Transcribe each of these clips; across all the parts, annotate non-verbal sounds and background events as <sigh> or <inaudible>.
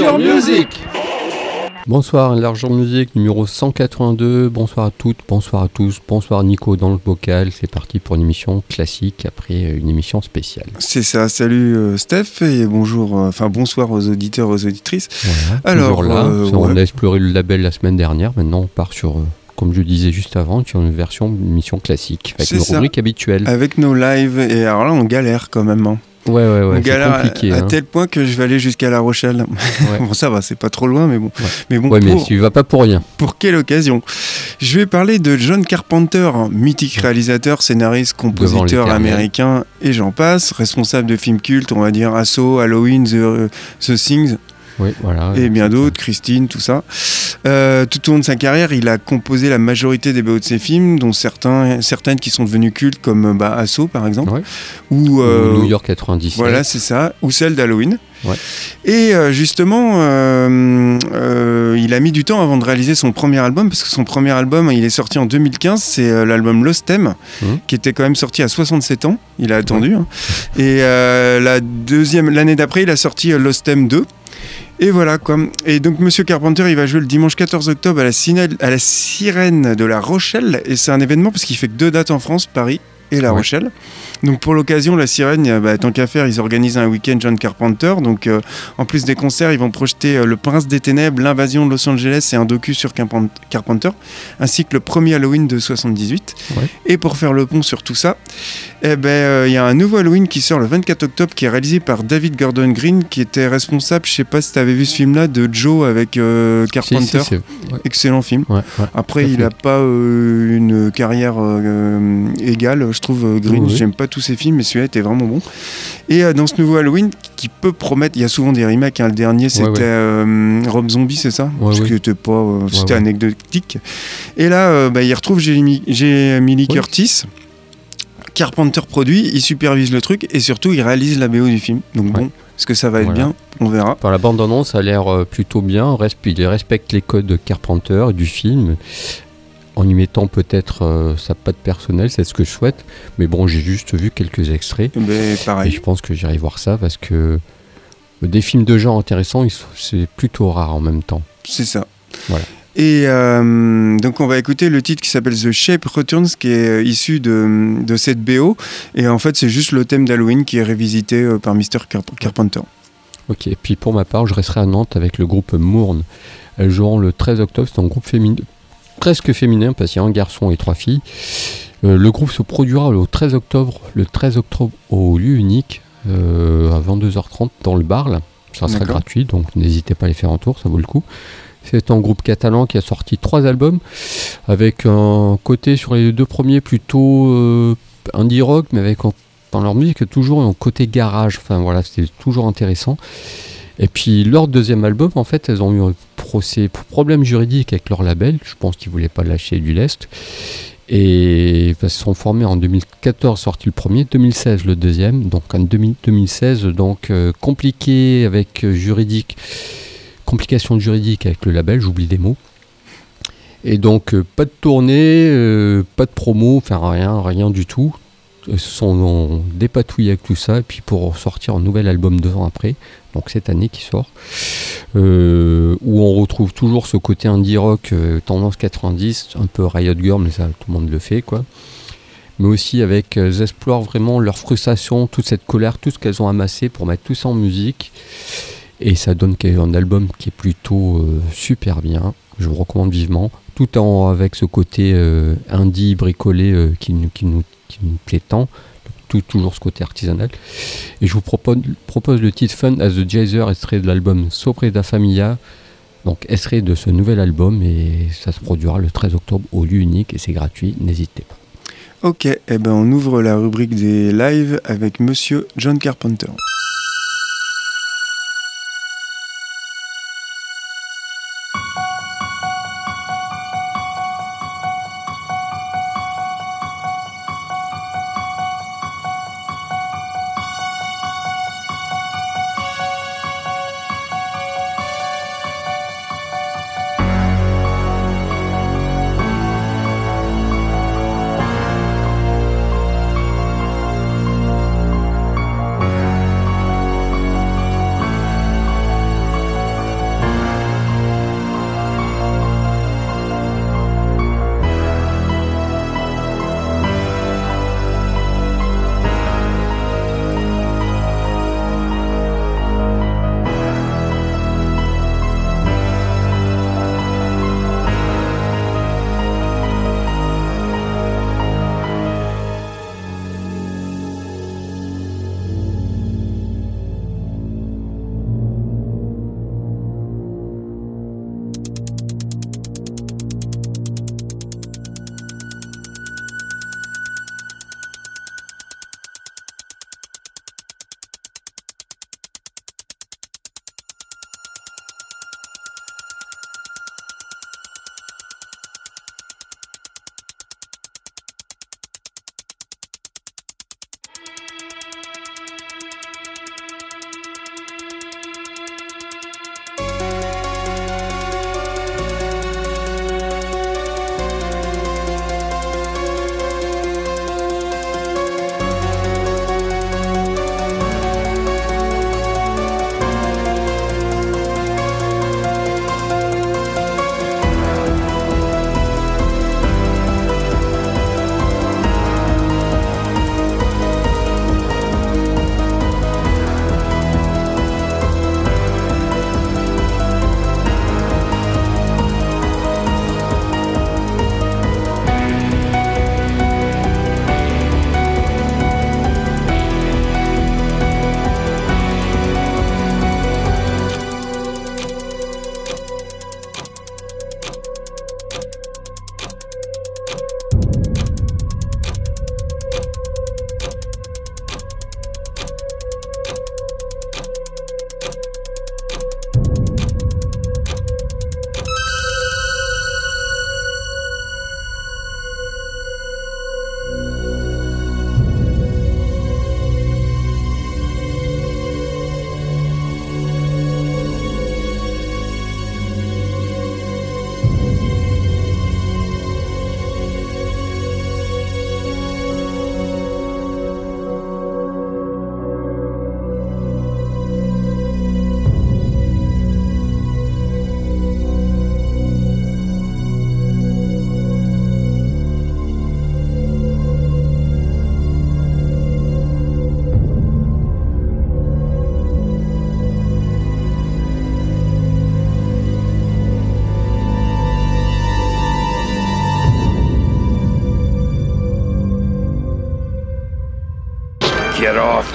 Enlargeur Music Bonsoir, Enlargeur Music numéro 182. Bonsoir à toutes, bonsoir à tous. Bonsoir Nico dans le vocal. C'est parti pour une émission classique après une émission spéciale. C'est ça. Salut euh, Steph et bonjour, euh, enfin bonsoir aux auditeurs, aux auditrices. Voilà, Alors, là. euh, on ouais. a exploré le label la semaine dernière. Maintenant, on part sur, comme je disais juste avant, sur une version une émission classique avec C'est une ça. rubrique habituelle. Avec nos lives et alors là on galère quand même. hein. Ouais, ouais, ouais. on galère compliqué. à, hein. tel point que je vais aller jusqu'à La Rochelle. Ouais. <laughs> bon ça va, c'est pas trop loin, mais bon. Ouais. Mais bon, Ouais, mais pour, tu vas pas pour rien. pour quelle occasion? Je vais parler de John Carpenter, mythique réalisateur, scénariste, compositeur américain et j'en passe, responsable de films cultes, on va dire Asso, Halloween, The, The Things, Oui, voilà. et bien d'autres, Christine, tout ça. Euh, tout au long de sa carrière, il a composé la majorité des BO de ses films, dont certains, certaines qui sont devenues cultes, comme euh, bah, Asso par exemple, Ouais. ou euh, New York 97. voilà, c'est ça, ou celle d'Halloween. Ouais. Et euh, justement, euh, euh, il a mis du temps avant de réaliser son premier album, parce que son premier album, il est sorti en 2015, c'est l'album Lost Theme, Mhm. qui était quand même sorti à 67 ans. Il a attendu. hein. Et la deuxième, l'année d'après, il a sorti Lost Theme 2. Et voilà quoi. Et donc Monsieur Carpenter, il va jouer le dimanche 14 octobre à la, Sirène de La Rochelle. Et c'est un événement parce qu'il fait que deux dates en France, Paris et La Ouais. Rochelle. Donc pour l'occasion, la Sirène, euh, bah, tant qu'à faire, ils organisent un week-end John Carpenter. Donc euh, en plus des concerts, ils vont projeter euh, Le Prince des Ténèbres, L'invasion de Los Angeles et un docu sur Carpen- Carpenter, ainsi que le premier Halloween de 78. Ouais. Et pour faire le pont sur tout ça, eh ben, euh, il y a un nouveau Halloween qui sort le 24 octobre, qui est réalisé par David Gordon Green, qui était responsable, je sais pas si tu avais vu ce film-là, de Joe avec Si, Carpenter. si, c'est- ouais, Excellent film. Après, il n'a pas une carrière égale, je trouve, euh, Green. Oui. J'aime pas tous ses films, mais celui-là était vraiment bon. Et euh, dans ce nouveau Halloween, qui peut promettre, il y a souvent des remakes. hein. Le dernier, c'était ouais. euh, Rob Zombie, c'est ça? Ouais, Ce ouais. qui était pas, c'était ouais. anecdotique. Et là, bah, il retrouve Jamie, Lee. Curtis. Carpenter produit, il supervise le truc et surtout il réalise la BO du film. Donc Ouais. bon, est-ce que ça va être Voilà. bien? On verra. Par la bande-annonce, ça a l'air plutôt bien. Il respecte les codes de Carpenter du film en y mettant peut-être euh, sa patte personnelle, c'est ce que je souhaite. Mais bon, j'ai juste vu quelques extraits Mais et pareil. je pense que j'irai voir ça parce que des films de genre intéressants, c'est plutôt rare en même temps. C'est ça. Voilà. Et euh, donc on va écouter le titre qui s'appelle The Shape Returns, qui est euh, issu de, de cette BO. Et en fait, c'est juste le thème d'Halloween qui est révisité euh, par Mr. Carp- Carpenter. Ok, et puis pour ma part, je resterai à Nantes avec le groupe Mourne. Elles joueront le 13 octobre, c'est un groupe féminin, presque féminin parce qu'il y a un garçon et trois filles. Euh, le groupe se produira le 13 octobre, le 13 octobre au lieu unique euh, à 22h30 dans le bar. là. Ça sera gratuit, donc n'hésitez pas à aller faire un tour, ça vaut le coup. C'est un groupe catalan qui a sorti trois albums avec un côté sur les deux premiers plutôt euh, indie rock, mais avec dans leur musique toujours un côté garage. Enfin voilà, c'était toujours intéressant. Et puis leur deuxième album, en fait, elles ont eu procès problème juridique avec leur label. Je pense qu'ils voulaient pas lâcher du lest. Et elles se sont formées en 2014, sorti le premier, 2016 le deuxième. Donc en 2000 2016, donc euh, compliqué avec euh, juridique, complications juridiques avec le label, j'oublie des mots. Et donc euh, pas de tournée, pas de promo, enfin rien, rien du tout. Sont dépatouillés avec tout ça, et puis pour sortir un nouvel album deux ans après, donc cette année qui sort, euh, où on retrouve toujours ce côté indie rock euh, tendance 90, un peu Riot Girl, mais ça tout le monde le fait quoi. Mais aussi avec, euh, elles explorent vraiment leur frustration, toute cette colère, tout ce qu'elles ont amassé pour mettre tout ça en musique. Et ça donne un album qui est plutôt euh, super bien, je vous recommande vivement, tout en avec ce côté euh, indie bricolé euh, qui, nous, qui nous plaît tant, tout, toujours ce côté artisanal. Et je vous propose, propose le titre Fun as the Jazzer, extrait de l'album Sopre da Familia, donc extrait de ce nouvel album, et ça se produira le 13 octobre au lieu unique, et c'est gratuit, n'hésitez pas. Ok, eh ben on ouvre la rubrique des lives avec Monsieur John Carpenter.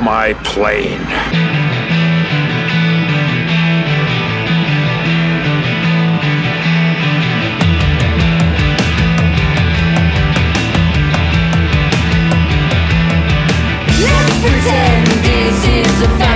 My plane. Let's pretend this is a family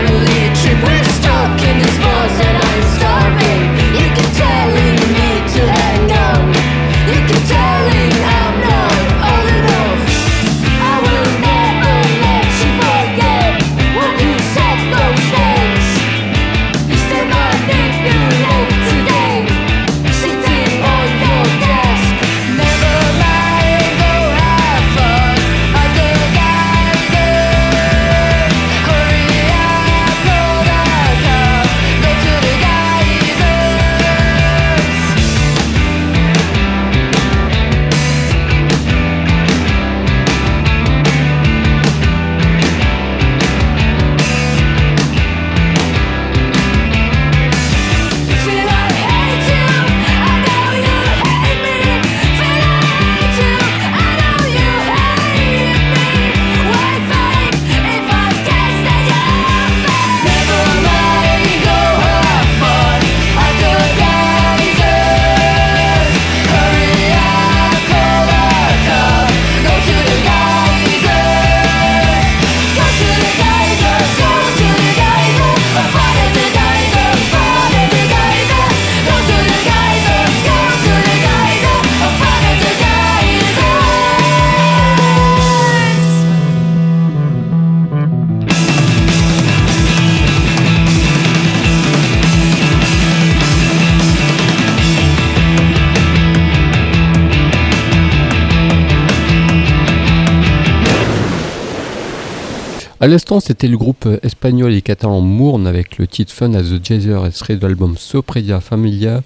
À l'instant, c'était le groupe espagnol et catalan Mourne avec le titre Fun as the Jazzer, extrait de l'album Sopredia Familia,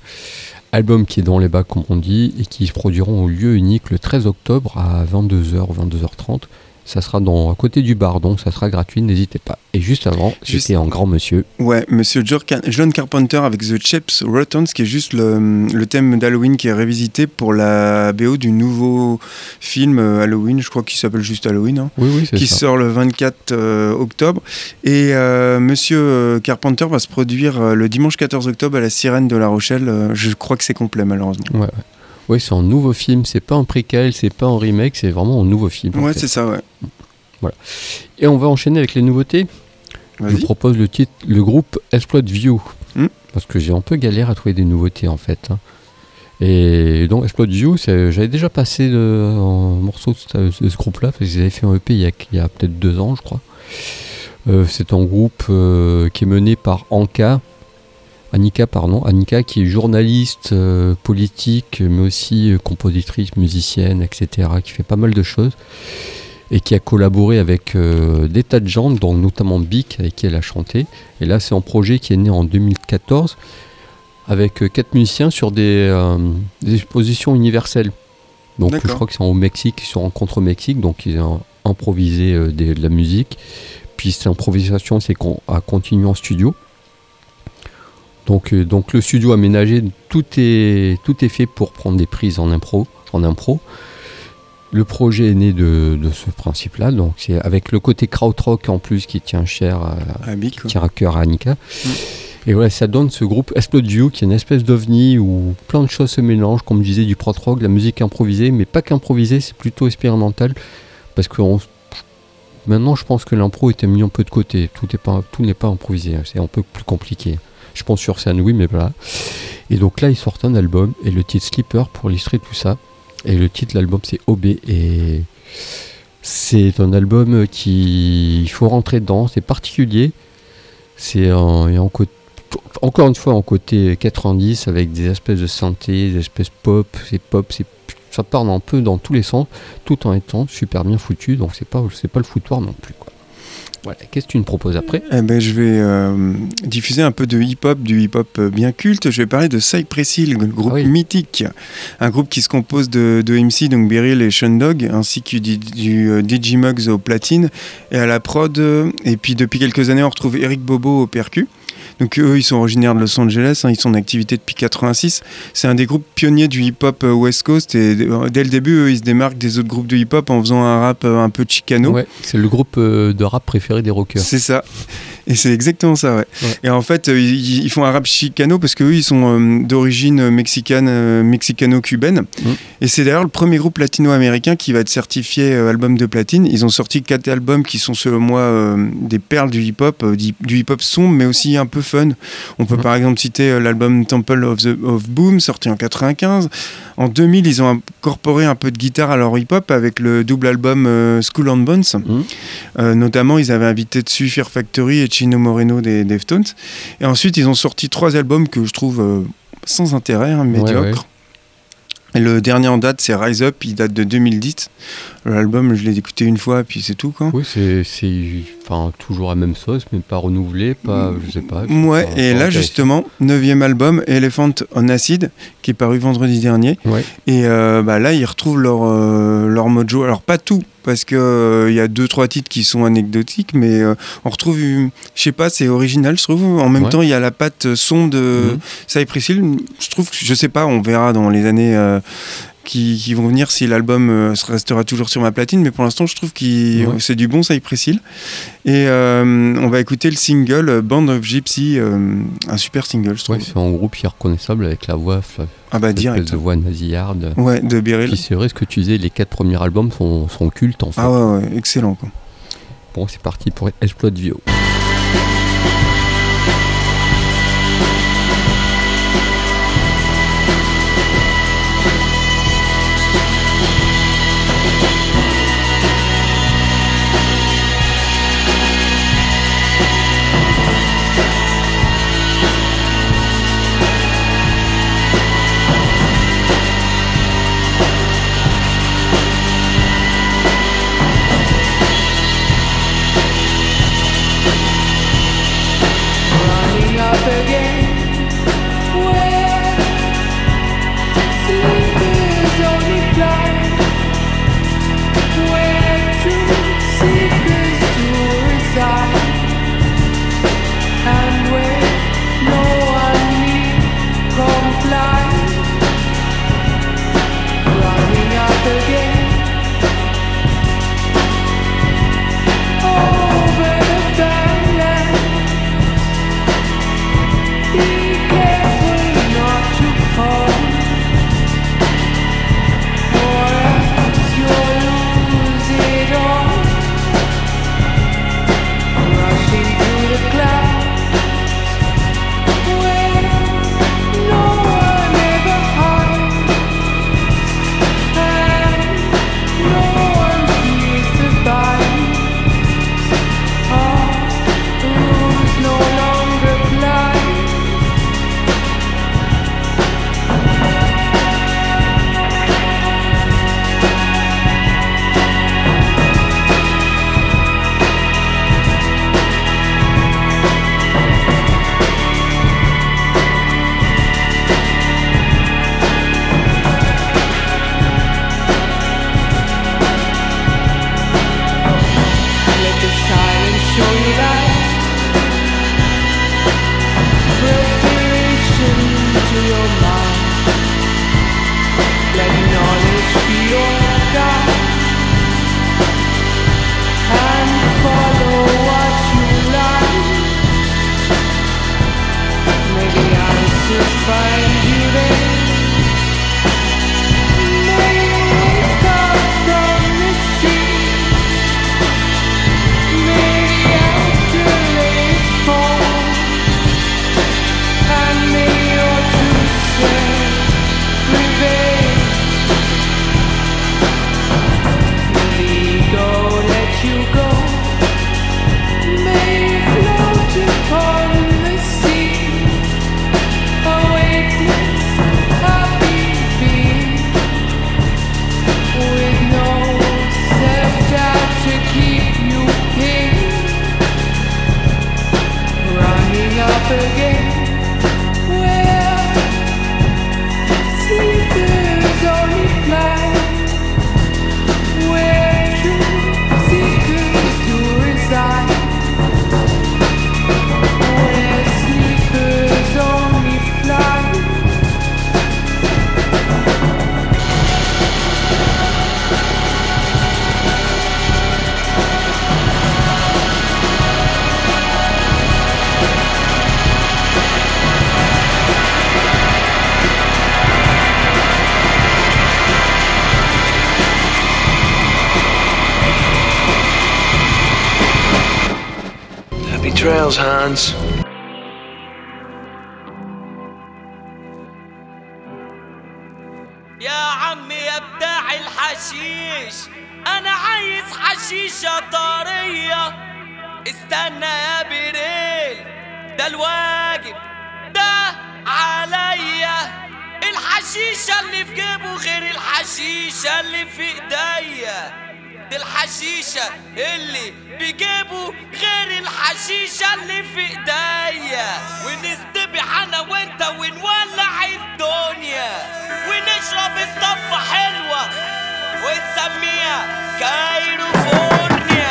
album qui est dans les bacs comme on dit et qui se produiront au lieu unique le 13 octobre à 22h ou 22h30. Ça sera dans, à côté du bar, donc ça sera gratuit, n'hésitez pas. Et juste avant, Juste- j'étais en grand monsieur. Ouais, monsieur John Carpenter avec The Chips Returns, qui est juste le, le thème d'Halloween qui est révisité pour la BO du nouveau film euh, Halloween, je crois qu'il s'appelle juste Halloween, hein, Oui, oui, c'est qui ça. sort le 24 euh, octobre. Et euh, monsieur euh, Carpenter va se produire euh, le dimanche 14 octobre à la Sirène de La Rochelle. Je crois que c'est complet, malheureusement. Ouais, ouais. Oui, c'est un nouveau film, c'est pas un préquel, c'est pas un remake, c'est vraiment un nouveau film. en Ouais, fait. c'est ça, ouais. Et on va enchaîner avec les nouveautés. Je propose le titre, le groupe Exploit View. Hmm. Parce que j'ai un peu galère à trouver des nouveautés en fait. hein. Et donc Exploit View, j'avais déjà passé le, un morceau de ce, groupe-là, parce qu'ils avaient fait un EP il y a, il y a peut-être deux ans, je crois. Euh, c'est un groupe euh, qui est mené par Anka, Annika, pardon, Annika qui est journaliste euh, politique, mais aussi euh, compositrice, musicienne, etc., qui fait pas mal de choses et qui a collaboré avec euh, des tas de gens, dont notamment Bic, avec qui elle a chanté. Et là, c'est un projet qui est né en 2014 avec quatre musiciens sur des, des expositions universelles. Donc, je crois qu'ils sont au Mexique, ils se rencontrent au Mexique, donc ils ont improvisé des- de la musique. Puis cette improvisation, c'est qu'on a continué en studio. Donc, euh, donc le studio aménagé, tout est, tout est fait pour prendre des prises en impro. En impro. Le projet est né de, de ce principe-là, donc c'est avec le côté krautrock en plus qui tient cher, à, Ah, qui tient à cœur à Annika. Mm. Et voilà, ça donne ce groupe Explode qui est une espèce d'ovni où plein de choses se mélangent, comme je disais, du prot rock, de la musique improvisée, mais pas qu'improvisée, c'est plutôt expérimental, parce que on- maintenant je pense que l'impro était mis un peu de côté, tout n'est pas, tout pas improvisé, c'est un peu plus compliqué. Je pense sur scène, oui, mais voilà. Et donc là, ils sortent un album, et le titre Sleeper pour illustrer tout ça. Et le titre de l'album, c'est OB. Et c'est un album qui. Il faut rentrer dedans, c'est particulier. C'est un côté- encore une fois en côté 90 avec des espèces de synthé, des espèces pop, c'est pop, c'est ça part un peu dans tous les sens, tout en étant super bien foutu, donc c'est pas c'est pas le foutoir non plus quoi. Voilà, qu'est-ce que tu me proposes après Eh ben, je vais euh, diffuser un peu de hip-hop, du hip-hop euh, bien culte. Je vais parler de Cypress Hill, le groupe Ah oui. mythique. Un groupe qui se compose de, de MC, donc Beryl et Sean Dog, ainsi que du, du euh, DJ Muggs au platine et à la prod. Et puis depuis quelques années, on retrouve Eric Bobo au percu. Donc eux, ils sont originaires de Los Angeles, hein, ils sont en activité depuis 86. C'est un des groupes pionniers du hip-hop euh, West Coast et euh, dès le début, eux, ils se démarquent des autres groupes de hip-hop en faisant un rap euh, un peu chicano. Ouais, c'est le groupe de rap préféré des rockers. C'est ça. Et c'est exactement ça, ouais. Ouais. Et en fait, euh, ils, ils font un rap chicano parce qu'eux, ils sont euh, d'origine mexicaine, euh, mexicano-cubaine. Mm. Et c'est d'ailleurs le premier groupe latino-américain qui va être certifié album de platine. Ils ont sorti quatre albums qui sont, selon moi, des perles du hip-hop, du hip-hop sombre, mais aussi un peu fun. On peut Mm. par exemple citer l'album Temple of, the, of Boom, sorti en 95. En 2000, ils ont incorporé un peu de guitare à leur hip-hop avec le double album School on Bones. Euh, notamment, ils avaient invité dessus Fear Factory et Chino Moreno des Deftones. Et ensuite, ils ont sorti trois albums que je trouve euh, sans intérêt, hein, médiocres. Le dernier en date, c'est Rise Up, il date de 2010. L'album, je l'ai écouté une fois, puis c'est tout. Quoi. Oui, c'est enfin toujours la même sauce, mais pas renouvelé, pas je sais pas. Ouais, pas- et pas là, justement, neuvième album, Elephant on Acid, qui est paru vendredi dernier. Ouais. Et euh, bah, là, ils retrouvent leur, euh, leur mojo. Alors, pas tout, parce qu'il il y a deux, trois titres qui sont anecdotiques, mais euh, on retrouve, je sais pas, c'est original, je trouve. En même Ouais. temps, il y a la patte son de. Cypress Hill. Je trouve, que- je sais pas, on verra dans les années. Qui, qui vont venir si l'album euh, restera toujours sur ma platine mais pour l'instant je trouve que Ouais. c'est du bon Cypress Hill et euh, on va écouter le single Band of Gypsy euh, un super single je trouve Ouais, c'est un groupe qui est reconnaissable avec la voix, ah bah direct de voix nasillarde. ouais de Beryl Puis c'est vrai ce que tu disais, les quatre premiers albums sont, sont cultes en fait. ah ouais, ouais excellent quoi. Bon, c'est parti pour Explode Vio. Hans. يا عمي يا بتاع الحشيش أنا عايز حشيشة طرية. استنى يا بيريل ده الواجب ده عليا. الحشيشة اللي في جيبه غير الحشيشة اللي في إيديا. دي الحشيشة اللي بجيبه غير الحشيشة اللي في إيديا. ونستبح أنا وأنت ونولع الدنيا. ونشرب الصفة حلوة ونسميها كايروفورنيا.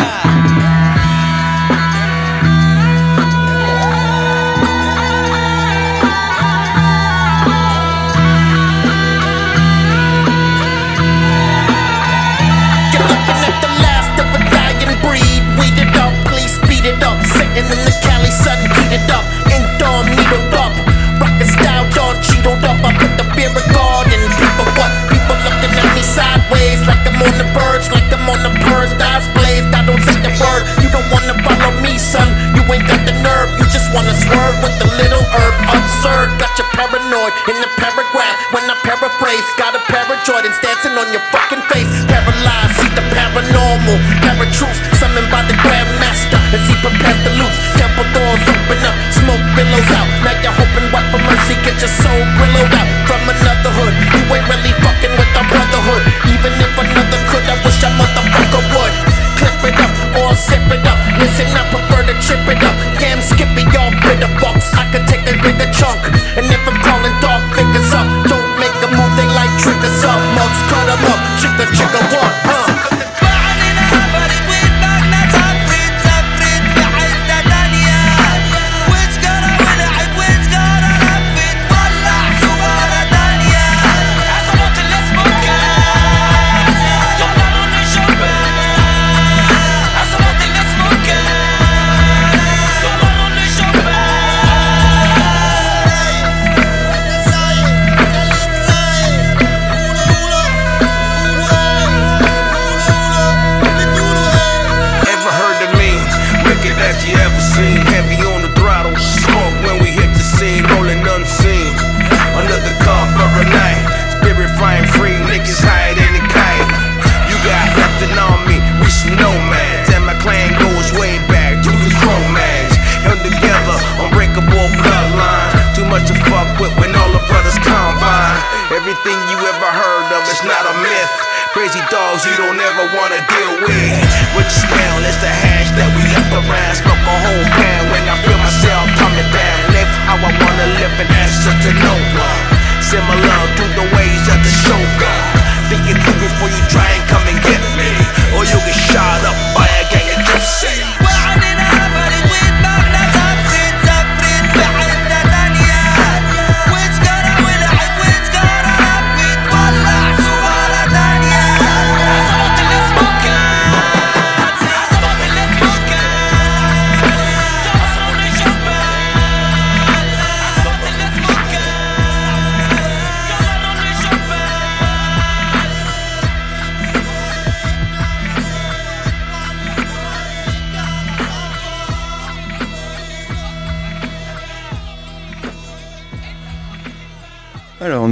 Weed it up, please speed it up. Sitting in the Cali sun, heated up. Indoor needled up. Rockin' style, John cheetled up. I put the beer in garden. People what? People looking at me sideways. Like I'm on the verge, like I'm on the purge. Eyes blazed, I don't say the word. You don't wanna follow me, son. Ain't got the nerve. You just wanna swerve with the little herb. Absurd, got you paranoid in the paragraph. When I paraphrase, got a pair Jordans dancing on your fucking face. Paralyzed, see the paranormal. Paratruths, summoned by the Grandmaster. As he prepares to loose, temple doors open up, smoke billows out. Now you're hoping what for mercy, get your soul billowed out from another hood. You ain't really fucking with our brotherhood. Even if another could, I wish a motherfucker would. Clip it up or zip it up. Listen, I prefer to trip it up. Damn skippy, y'all bitter box. I could take a bigger chunk. And if I'm calling dog figures up, don't make a move, they like triggers up. Mugs cut 'em up, chicka chicka what? Uh.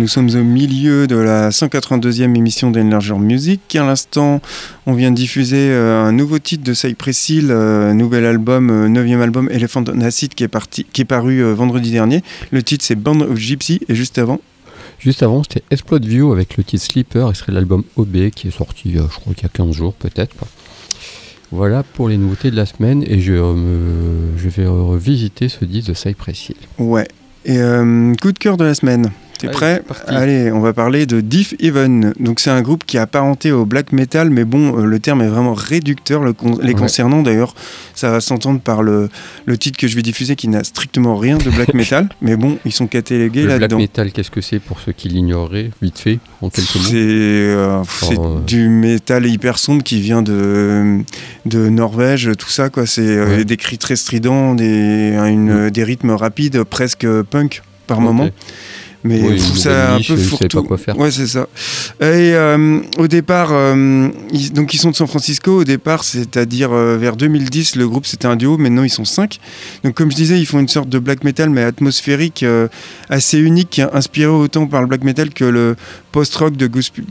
Nous sommes au milieu de la 182e émission d'Enlarger Music. À l'instant, on vient de diffuser euh, un nouveau titre de Cypress Hill, euh, nouvel album, euh, neuvième album Elephant on Acid qui est, parti, qui est paru euh, vendredi dernier. Le titre c'est Band of Gypsy et juste avant, Juste avant, c'était Explode View avec le titre Sleeper, et serait l'album OB qui est sorti, euh, je crois qu'il y a 15 jours peut-être. Voilà pour les nouveautés de la semaine, et je, euh, vais revisiter ce disque de Cypress Hill. ouais. Et euh, coup de cœur de la semaine. T'es prêt. Allez, on va parler de Diff Even. Donc c'est un groupe qui est apparenté au black metal, mais bon, euh, le terme est vraiment réducteur le con- les Ouais. concernant. D'ailleurs, ça va s'entendre par le, le titre que je vais diffuser qui n'a strictement rien de black <laughs> metal. mais bon, ils sont catalogués Le black là-dedans. metal, qu'est-ce que c'est pour ceux qui l'ignoreraient, vite fait, en quelques mots C'est euh, euh, du métal hyper sombre qui vient de, de Norvège, tout ça quoi. C'est euh, Ouais. des cris très stridents, des, une- Mm. des rythmes rapides, presque punk par moment. Mais Oui, une ça un peu fourre-tout. pas quoi faire. Ouais, c'est ça. Et euh, au départ, euh, ils, donc ils sont de San Francisco. Au départ, c'est-à-dire euh, vers 2010, le groupe c'était un duo. Maintenant, ils sont cinq. Donc, comme je disais, ils font une sorte de black metal, mais atmosphérique, assez unique, inspiré autant par le black metal que le post-rock de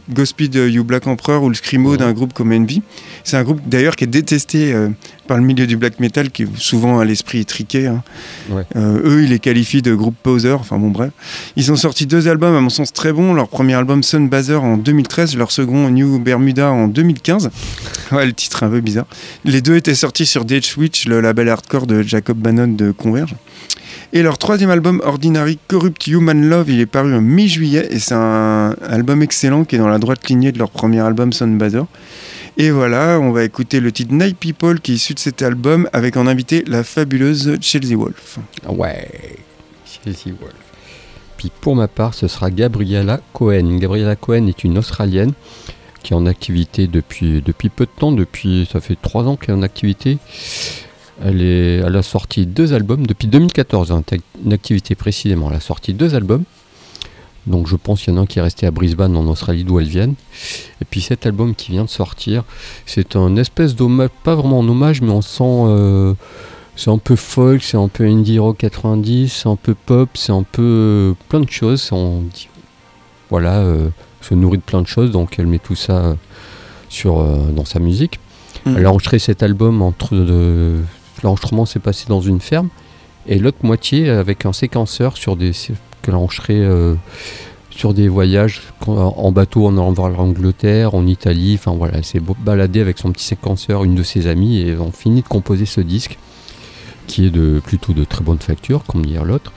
Godspeed You Black Emperor ou le screamo Ouais. d'un groupe comme Envy. C'est un groupe d'ailleurs qui est détesté euh, par le milieu du black metal, qui est souvent à l'esprit étriqué. hein. Ouais. Euh, eux, ils les qualifient de groupe poser. Enfin bon, bref. Ils ont sorti deux albums, à mon sens, très bons. Leur premier album, Sunbazer, en 2013. Leur second, New Bermuda, en 2015. <laughs> Ouais, le titre est un peu bizarre. Les deux étaient sortis sur Dead Switch, le label hardcore de Jacob Bannon de Converge. Et leur troisième album, Ordinary Corrupt Human Love, il est paru en mi-juillet. Et c'est un album excellent qui est dans la droite lignée de leur premier album, Sunbazer. Et voilà, on va écouter le titre Night People qui est issu de cet album avec en invité la fabuleuse Chelsea Wolf. Ah Ouais, Chelsea Wolf. Puis pour ma part, ce sera Gabriella Cohen. Gabriella Cohen est une Australienne qui est en activité depuis, peu de temps, depuis ça fait trois ans qu'elle est en activité. Elle, est, a sorti deux albums depuis 2014, hein, activité précisément. Elle a sorti deux albums. Donc je pense qu'il y en a un qui est resté à Brisbane en Australie d'où elle vient. Et puis cet album qui vient de sortir, c'est un espèce d'hommage, pas vraiment un hommage, mais on sent euh, c'est un peu folk, c'est un peu indie rock 90, c'est un peu pop, c'est un peu euh, plein de choses. c'est- On dit, voilà, euh, se nourrit de plein de choses, donc elle met tout ça sur, euh, dans sa musique. Mm. Elle a enregistré cet album entre l'enregistrement s'est passé dans une ferme et l'autre moitié avec un séquenceur sur des qu'elle enregistré euh, sur des voyages en bateau en allant voir l'Angleterre, en Italie, enfin voilà, elle s'est baladée avec son petit séquenceur, une de ses amies, et ont fini de composer ce disque, qui est de plutôt de très bonne facture, comme dire l'autre.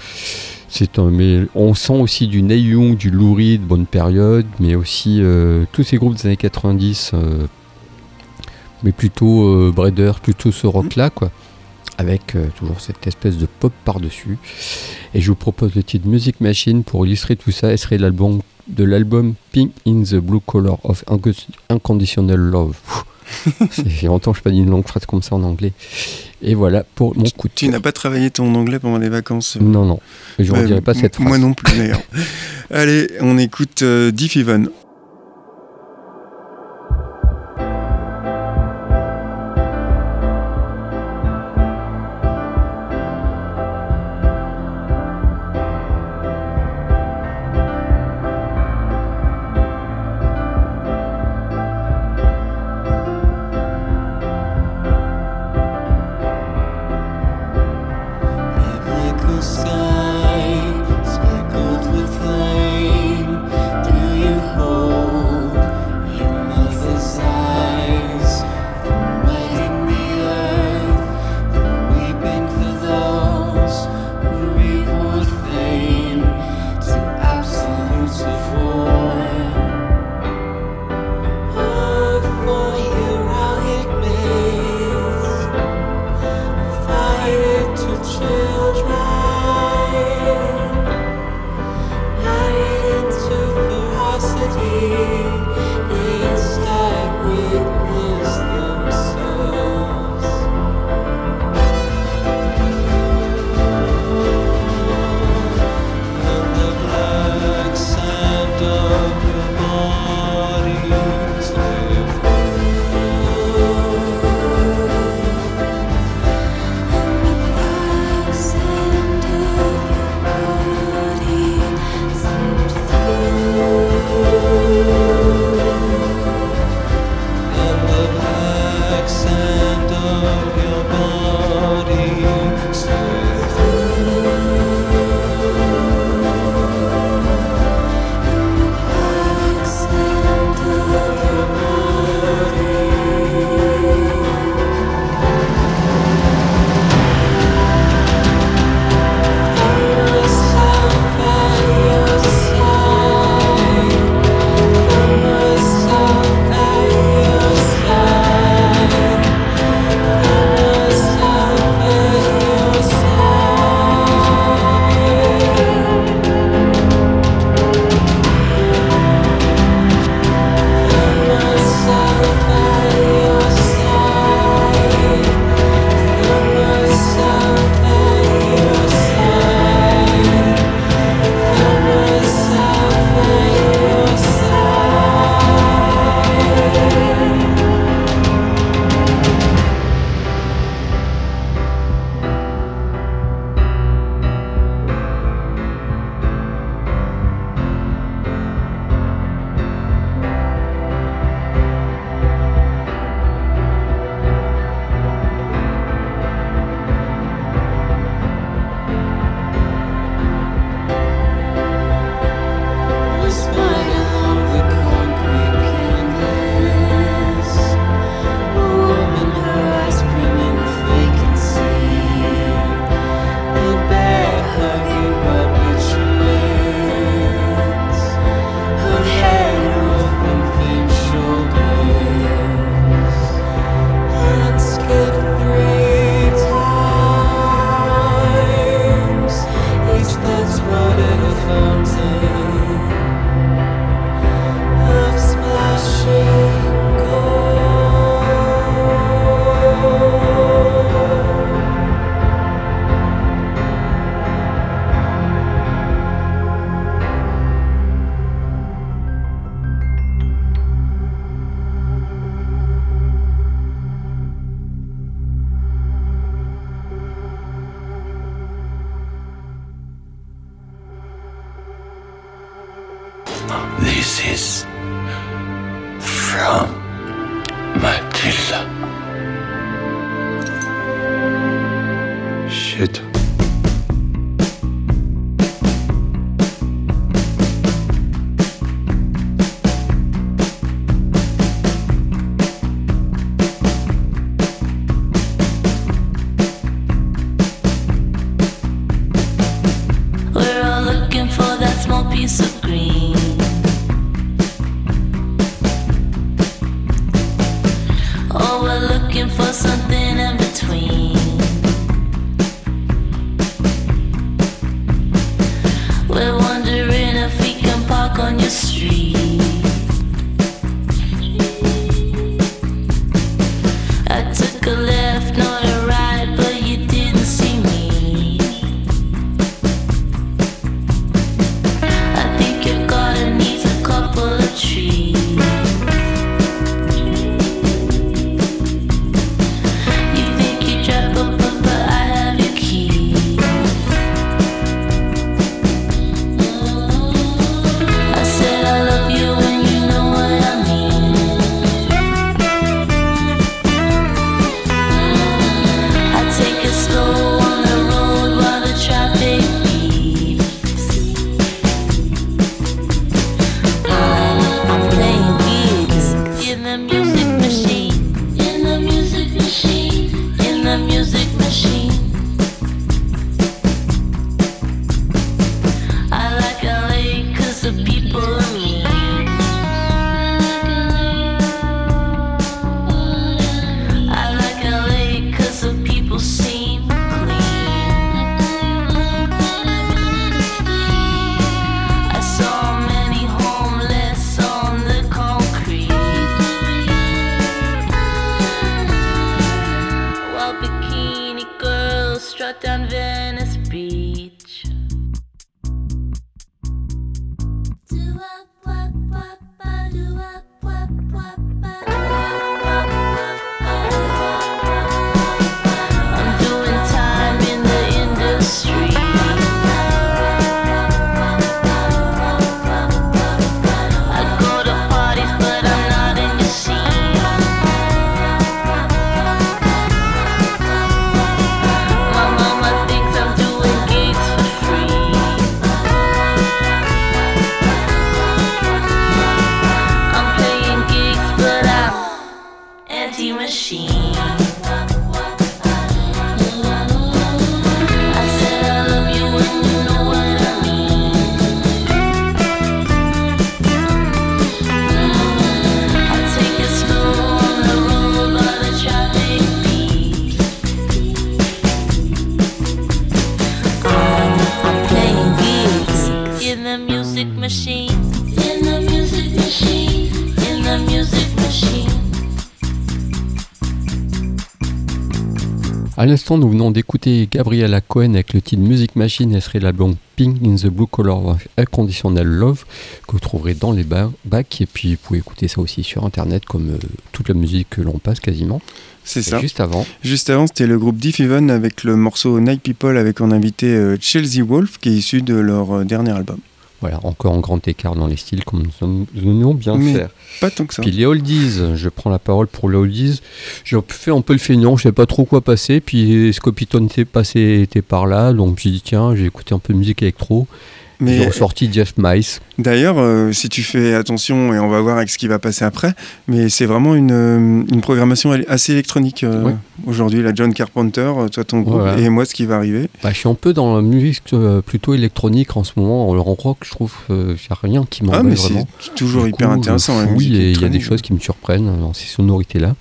C'est un, mais on sent aussi du Neil Young, du Lou Reed, bonne période, mais aussi euh, tous ces groupes des années 90, euh, mais plutôt euh, plutôt ce rock-là, quoi, avec euh, toujours cette espèce de pop par-dessus. Et je vous propose le titre Music Machine pour illustrer tout ça. Elle serait l'album de l'album Pink in the Blue Color of Unco- Unconditional Love. <laughs> A longtemps que je pas dit une longue phrase comme ça en anglais. Et voilà pour mon coup de Tu n'as pas travaillé ton anglais pendant les vacances euh, Non, non. Je ne Ouais, redirai pas cette phrase. Moi non plus d'ailleurs. <laughs> Allez, on écoute euh, Diff Even. Sky, shut down À l'instant, nous venons d'écouter Gabriella Cohen avec le titre Music Machine et serait l'album Pink in the Blue Color of Unconditional Love que vous trouverez dans les ba- bacs. Et puis, vous pouvez écouter ça aussi sur internet, comme euh, toute la musique que l'on passe quasiment. C'est ça. Juste avant, Juste avant, c'était le groupe Diff Even avec le morceau Night People avec en invité euh, Chelsea Wolf qui est issu de leur euh, dernier album. Voilà, encore en grand écart dans les styles, comme nous venons bien Mais faire. Pas tant que ça. Puis les oldies, je prends la parole pour les oldies. J'ai fait un peu le feignant, je sais pas trop quoi passer. Puis Scopitone était passé était par là, donc j'ai dit tiens, j'ai écouté un peu de musique électro. J'ai Mais ressorti Jeff Mice. d'ailleurs, euh, si tu fais attention, et on va voir avec ce qui va passer après, mais c'est vraiment une, euh, une programmation assez électronique euh, Ouais. aujourd'hui. La John Carpenter, toi ton groupe, Voilà. et moi ce qui va arriver. Bah, je suis un peu dans la musique plutôt électronique en ce moment. En rock, je trouve qu'il n'y a rien qui Ah, m'embête mais vraiment. c'est toujours Du hyper coup, intéressant. Oui, il y a des choses qui me surprennent dans ces sonorités-là.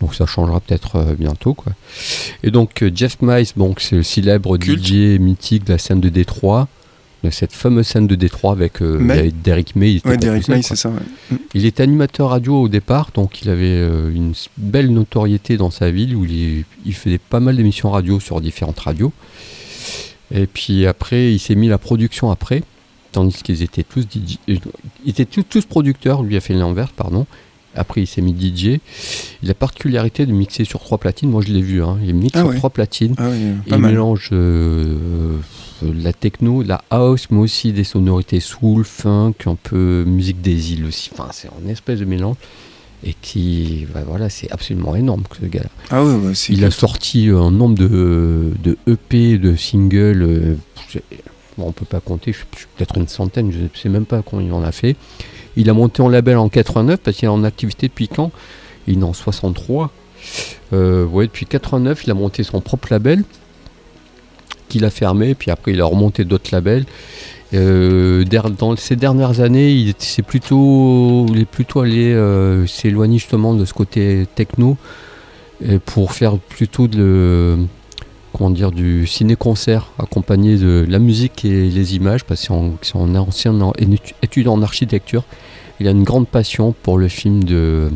Donc ça changera peut-être euh, bientôt. Quoi. Et donc euh, Jeff Mice, c'est le célèbre Culte. DJ mythique de la scène de Détroit. Cette fameuse scène de Détroit avec, euh, May. avec Derek May. Il Ouais, Derek May, ça. ouais. Il était animateur radio au départ, donc il avait euh, une belle notoriété dans sa ville où il, il faisait pas mal d'émissions radio sur différentes radios. Et puis après, il s'est mis la production après, tandis qu'ils étaient tous DJ, euh, ils étaient tous, tous producteurs, lui a fait l'inverse, pardon. Après, il s'est mis DJ. Il a la particularité de mixer sur trois platines. Moi, je l'ai vu. Hein. Il mixe Ah sur ouais. trois platines. Ah oui, Et pas il mélange euh, euh, la techno, la house, mais aussi des sonorités soul, funk, un peu musique des îles aussi. Enfin, c'est un espèce de mélange. Et qui, bah voilà, c'est absolument énorme ce gars-là. Ah ouais, ouais, c'est Il a sorti un nombre de, de EP, de singles. euh, bon, on peut pas compter, je je suis peut-être une centaine, je ne sais même pas combien il en a fait. Il a monté en label en 89 parce qu'il est en activité depuis quand? Il est en 63. Euh, ouais, depuis 89, il a monté son propre label qu'il a fermé, puis après il a remonté d'autres labels. Euh, dans ces dernières années, il est, plutôt, il est plutôt allé euh, s'éloigner justement de ce côté techno pour faire plutôt comment dire du ciné-concert accompagné de la musique et les images parce c'est un ancien en- étu- étudiant en architecture. Il a une grande passion pour le film de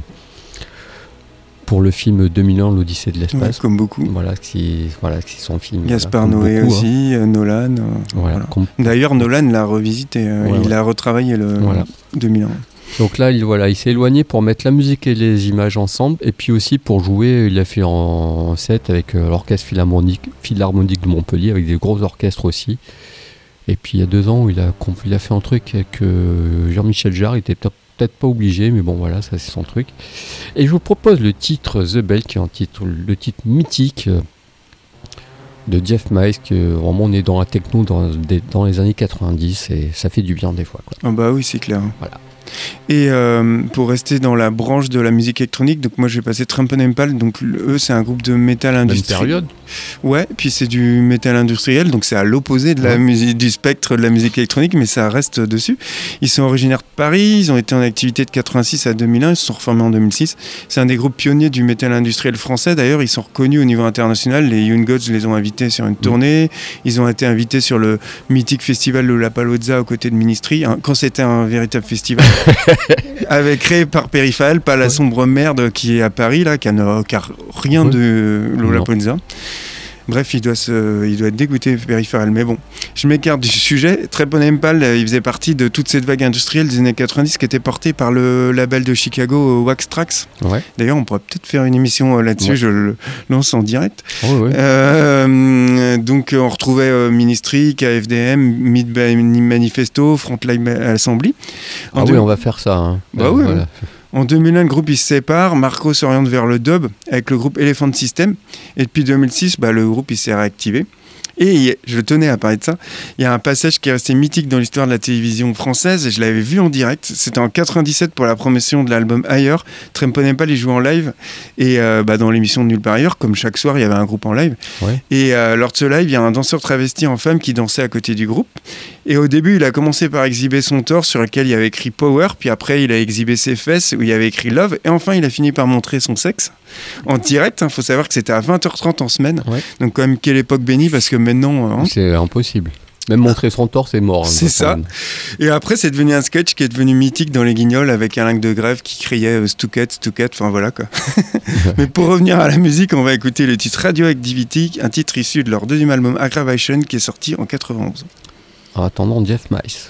pour le film 2001 l'Odyssée de Ouais, l'espace. comme beaucoup. Voilà, qui voilà, qui son film. Gaspard voilà, Noé beaucoup, hein. aussi, euh, Nolan. euh, Voilà, D'ailleurs, Nolan l'a revisité. euh, il a retravaillé le Voilà. 2001. Donc là, il, voilà, il s'est éloigné pour mettre la musique et les images ensemble, et puis aussi pour jouer, il a fait en set avec euh, l'orchestre philharmonique, philharmonique de Montpellier, avec des gros orchestres aussi. Et puis il y a deux ans, il a, il a fait un truc avec Jean-Michel Jarre, il était peut- peut-être pas obligé, mais bon voilà, ça c'est son truc. Et je vous propose le titre The Bell, qui est un titre, le titre mythique euh, de Jeff Mice, que vraiment on est dans la techno dans, dans les années 90, et ça fait du bien des fois. Quoi. Ah bah oui, c'est clair. Voilà. Et euh, pour rester dans la branche de la musique électronique, donc moi j'ai passé Tramp Empal, donc eux c'est un groupe de métal Même industriel. période Ouais, puis c'est du métal industriel, donc c'est à l'opposé de la Ouais. musique, du spectre de la musique électronique, mais ça reste dessus. Ils sont originaires de Paris, ils ont été en activité de 86 à 2001, ils se sont reformés en 2006. C'est un des groupes pionniers du métal industriel français. D'ailleurs, ils sont reconnus au niveau international. Les Young Gods les ont invités sur une tournée. Ils ont été invités sur le mythique festival de La Palozza aux côtés de Ministry, hein, quand c'était un véritable festival. <laughs> avec créé par Périphéral, pas la Ouais. sombre merde qui est à Paris, là, qui n'a rien Ouais. de. Lollapalooza. Bref, il doit, se, il doit être dégoûté périphéral. Mais bon, je m'écarte du sujet. Très bon Empal, euh, il faisait partie de toute cette vague industrielle des années 90 qui était portée par le label de Chicago euh, Wax Trax. Ouais. D'ailleurs, on pourrait peut-être faire une émission euh, là-dessus. Ouais. Je le lance en direct. Ouais, ouais. Euh, donc, on retrouvait Ministry, KFDM, Mid Manifesto, Frontline Assembly. En Ah oui, on va faire ça. hein. Bah ouais, voilà. En 2001, le groupe il se sépare. Marco s'oriente vers le dub avec le groupe Elephant System. Et depuis 2006, bah, le groupe il s'est réactivé. Et je tenais à parler de ça. Il y a un passage qui est resté mythique dans l'histoire de la télévision française. Et je l'avais vu en direct. C'était en 97 pour la promotion de l'album Ailleurs. Tremponepal il jouait en live. Et euh, bah, dans l'émission de Nulle part ailleurs, comme chaque soir, il y avait un groupe en live. Ouais. Et euh, lors de ce live, il y a un danseur travesti en femme qui dansait à côté du groupe. Et au début, il a commencé par exhiber son torse sur lequel il y avait écrit Power, puis après, il a exhibé ses fesses où il y avait écrit Love, et enfin, il a fini par montrer son sexe en direct. Il faut savoir que c'était à 20h30 en semaine. Ouais. Donc, quand même, quelle époque bénie, parce que maintenant. hein. C'est impossible. Même montrer son torse, c'est mort. hein, C'est ça. Et après, c'est devenu un sketch qui est devenu mythique dans les guignols avec un lingue de grève qui criait euh, Stouquette, Stouquette, enfin voilà quoi. <laughs> Mais pour revenir à la musique, on va écouter le titre Radioactivity, un titre issu de leur deuxième album Aggravation qui est sorti en 91. En attendant, Jeff Mice.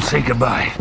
Say goodbye.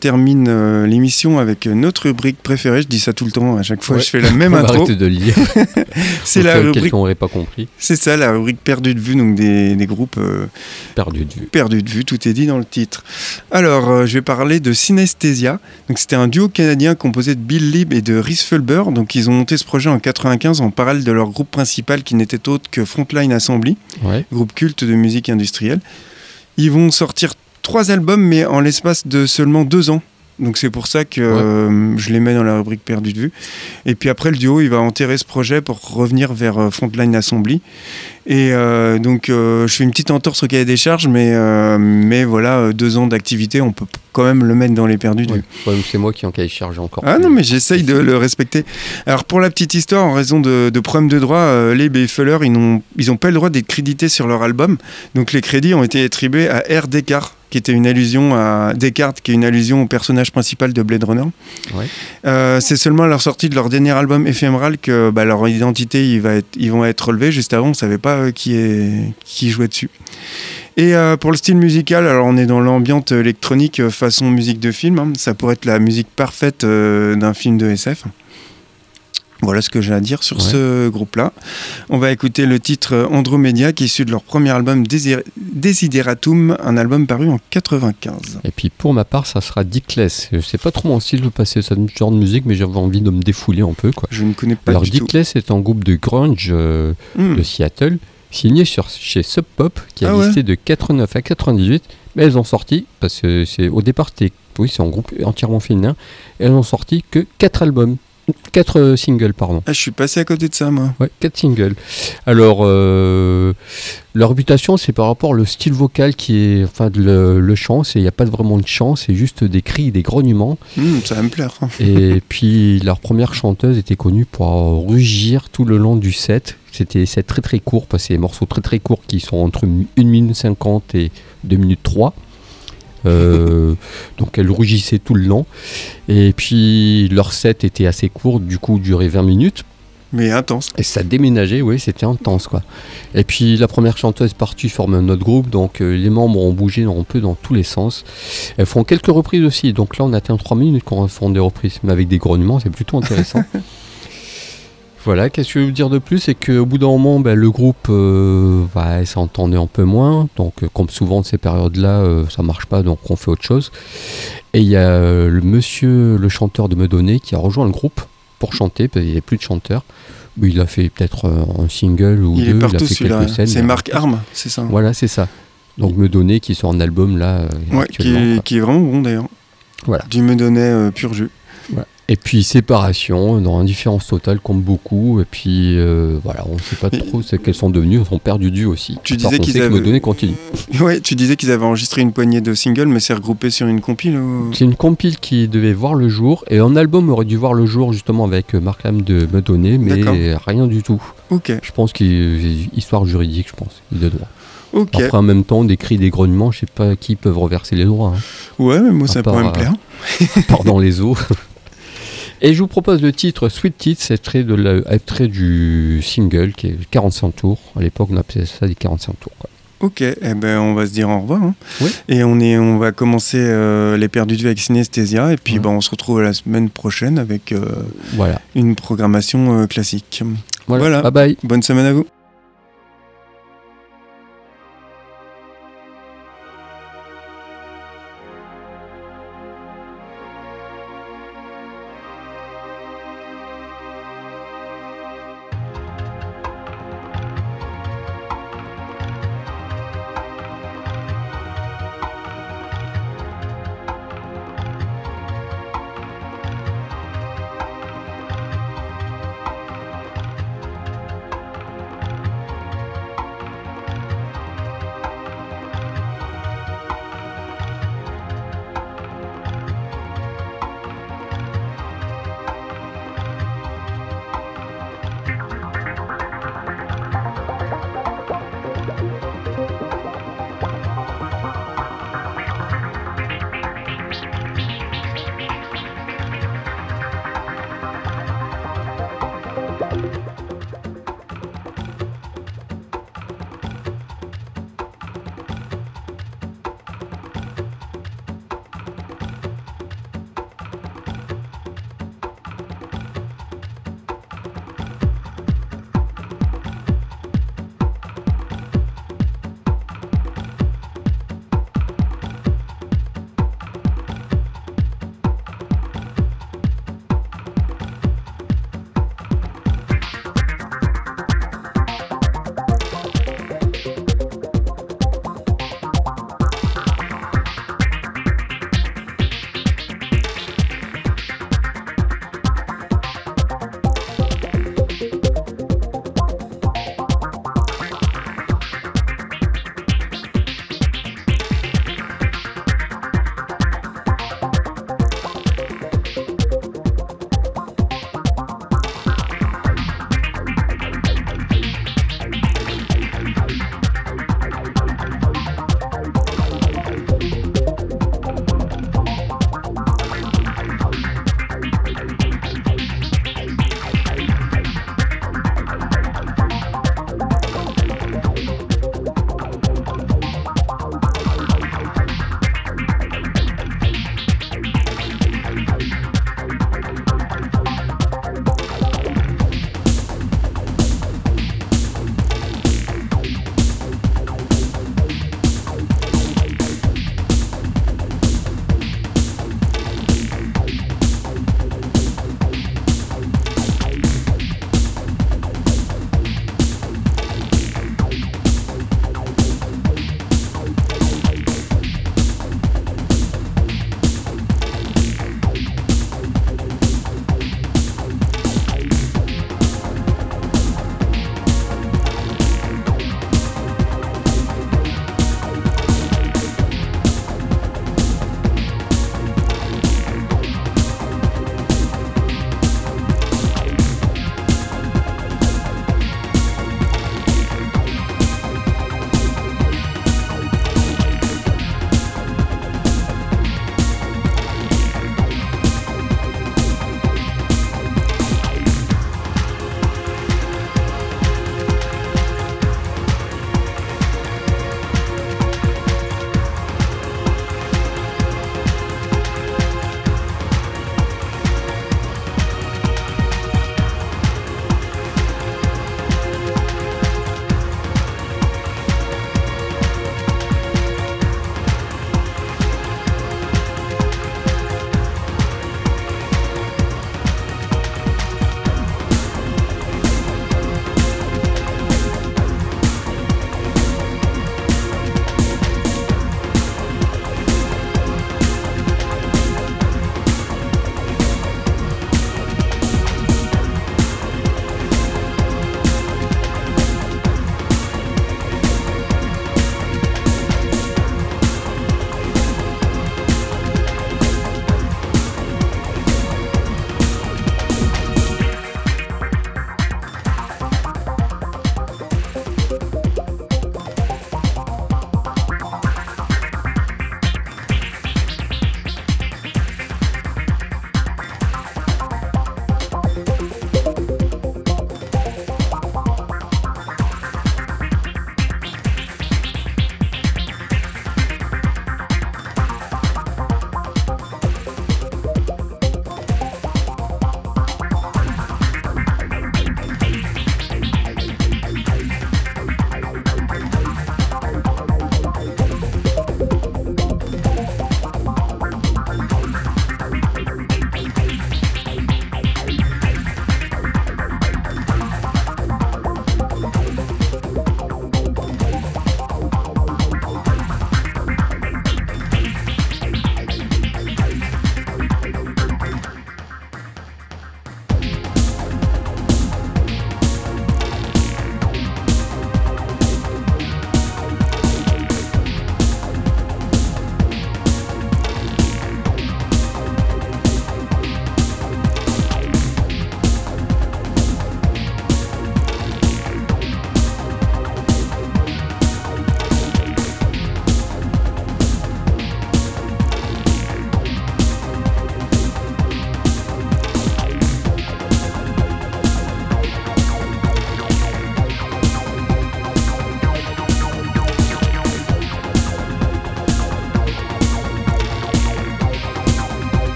Termine euh, l'émission avec notre rubrique préférée. Je dis ça tout le temps, à chaque fois Ouais. je fais la même <laughs> On intro. de le dire. <laughs> C'est la rubrique, n'aurait pas compris. c'est ça, la rubrique perdue de vue, donc des, des groupes euh, Perdu de vue. perdus de vue. Tout est dit dans le titre. Alors, euh, je vais parler de Synesthesia. Donc, c'était un duo canadien composé de Bill Lieb et de Rhys Fulber. Donc, ils ont monté ce projet en 95 en parallèle de leur groupe principal qui n'était autre que Frontline Assembly. Ouais. groupe culte de musique industrielle. Ils vont sortir trois albums, mais en l'espace de seulement deux ans. Donc c'est pour ça que euh, je les mets dans la rubrique perdue de vue. Et puis après, le duo, il va enterrer ce projet pour revenir vers euh, Frontline Assembly. Et euh, donc, je fais une petite entorse au cahier des charges, mais, mais voilà, deux ans d'activité, on peut quand même le mettre dans les perdus de Ouais. vue. Ouais, c'est moi qui en cahier charge encore. Ah plus. non, mais j'essaye de <laughs> le respecter. Alors, pour la petite histoire, en raison de, de problèmes de droit, Leib et Fuller, ils n'ont ils ont pas le droit d'être crédités sur leur album. Donc, les crédits ont été attribués à R. Descartes, qui était une allusion à Descartes, qui est une allusion au personnage principal de Blade Runner. Ouais. Euh, c'est seulement à leur sortie de leur dernier album éphéméral que bah, leur identité il va être, ils vont être relevés. Juste avant, on savait pas euh, qui, est, qui jouait dessus. Et euh, pour le style musical, alors on est dans l'ambiance électronique façon musique de film. hein. Ça pourrait être la musique parfaite d'un film de SF. Voilà ce que j'ai à dire sur Ouais. ce groupe-là. On va écouter le titre Andromedia qui est issu de leur premier album Désir- Desideratum, un album paru en 95. Et puis pour ma part, ça sera Dickless. Je sais pas trop mon style de passer ce genre de musique, mais j'avais envie de me défouler un peu. Quoi. Je ne connais pas Alors du tout. Dickless est un groupe de grunge euh, Hmm. de Seattle, signé sur, chez Sub Pop, qui a Ah ouais. de 89 à 98, mais elles ont sorti, parce que c'est au départ oui, c'est un groupe entièrement féminin, elles ont sorti que 4 albums, 4 singles pardon. Ah, je suis passé à côté de ça, moi. Ouais, 4 singles. Alors, euh, leur réputation, c'est par rapport au style vocal qui est. Enfin, le, le chant, il n'y a pas vraiment de chant, c'est juste des cris, des grognements. Hmm, ça va me plaire. Et <laughs> puis, leur première chanteuse était connue pour euh, rugir tout le long du set. C'était des sets très très courts, parce que c'est des morceaux très très courts qui sont entre 1 minute 50 et 2 minutes 3. Euh, donc elle rugissait tout le long. Et puis leur set était assez court, du coup durait 20 minutes. Mais intense. Et ça déménageait, oui, c'était intense quoi. Et puis la première chanteuse partie forme un autre groupe, donc euh, les membres ont bougé un peu dans tous les sens. Elles font quelques reprises aussi, donc là on atteint 3 minutes quand elles font des reprises, mais avec des grognements, c'est plutôt intéressant. <laughs> voilà, qu'est-ce que je veux vous dire de plus? C'est qu'au bout d'un moment, ben, le groupe euh, bah, s'entendait un peu moins, donc euh, comme souvent de ces périodes-là, euh, ça marche pas, donc on fait autre chose. Et il y a euh, le monsieur, le chanteur de Meudonné, qui a rejoint le groupe pour chanter, parce qu'il n'y avait plus de chanteur. Mais Il a fait peut-être un single ou Il deux, est il partout a fait quelques scènes. C'est Marc Arm, c'est ça? Voilà, c'est ça. Donc me donner qui sort un album là Ouais, qui, est, quoi. qui est vraiment bon d'ailleurs. Voilà. Du me donnait euh, pur jus. Et puis séparation, dans indifférence totale comme beaucoup. Et puis euh, voilà, on ne sait pas Mais- trop ce qu'elles sont devenues. Elles ont perdu du aussi. Tu disais on qu'ils que avaient-. Ouais, tu disais qu'ils avaient enregistré une poignée de singles, mais c'est regroupé sur une compile ou... C'est une compile qui devait voir le jour et un album aurait dû voir le jour justement avec euh, Mark Lam de me donner, mais rien du tout. Ok, Je pense qu'il histoire juridique, je pense, il de droit. Après en même temps, des cris, des grognements, je sais pas qui peuvent reverser les droits. hein. Ouais, mais moi ça À pourrait me euh, plaire. part dans les eaux. <laughs> Et je vous propose le titre Sweet c'est extrait, de la- extrait du single qui est 45 tours. À l'époque, on appelait ça des 45 tours. quoi. Ok, eh ben on va se dire au revoir. hein. Oui. Et on, est, on va commencer euh, les perdus de vue avec Synesthésia. Et puis Ouais. bah, on se retrouve la semaine prochaine avec euh, Voilà. une programmation euh, classique. voilà. Voilà. Bye bye. Bonne semaine à vous.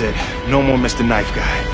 It. No more Mr. Knife Guy.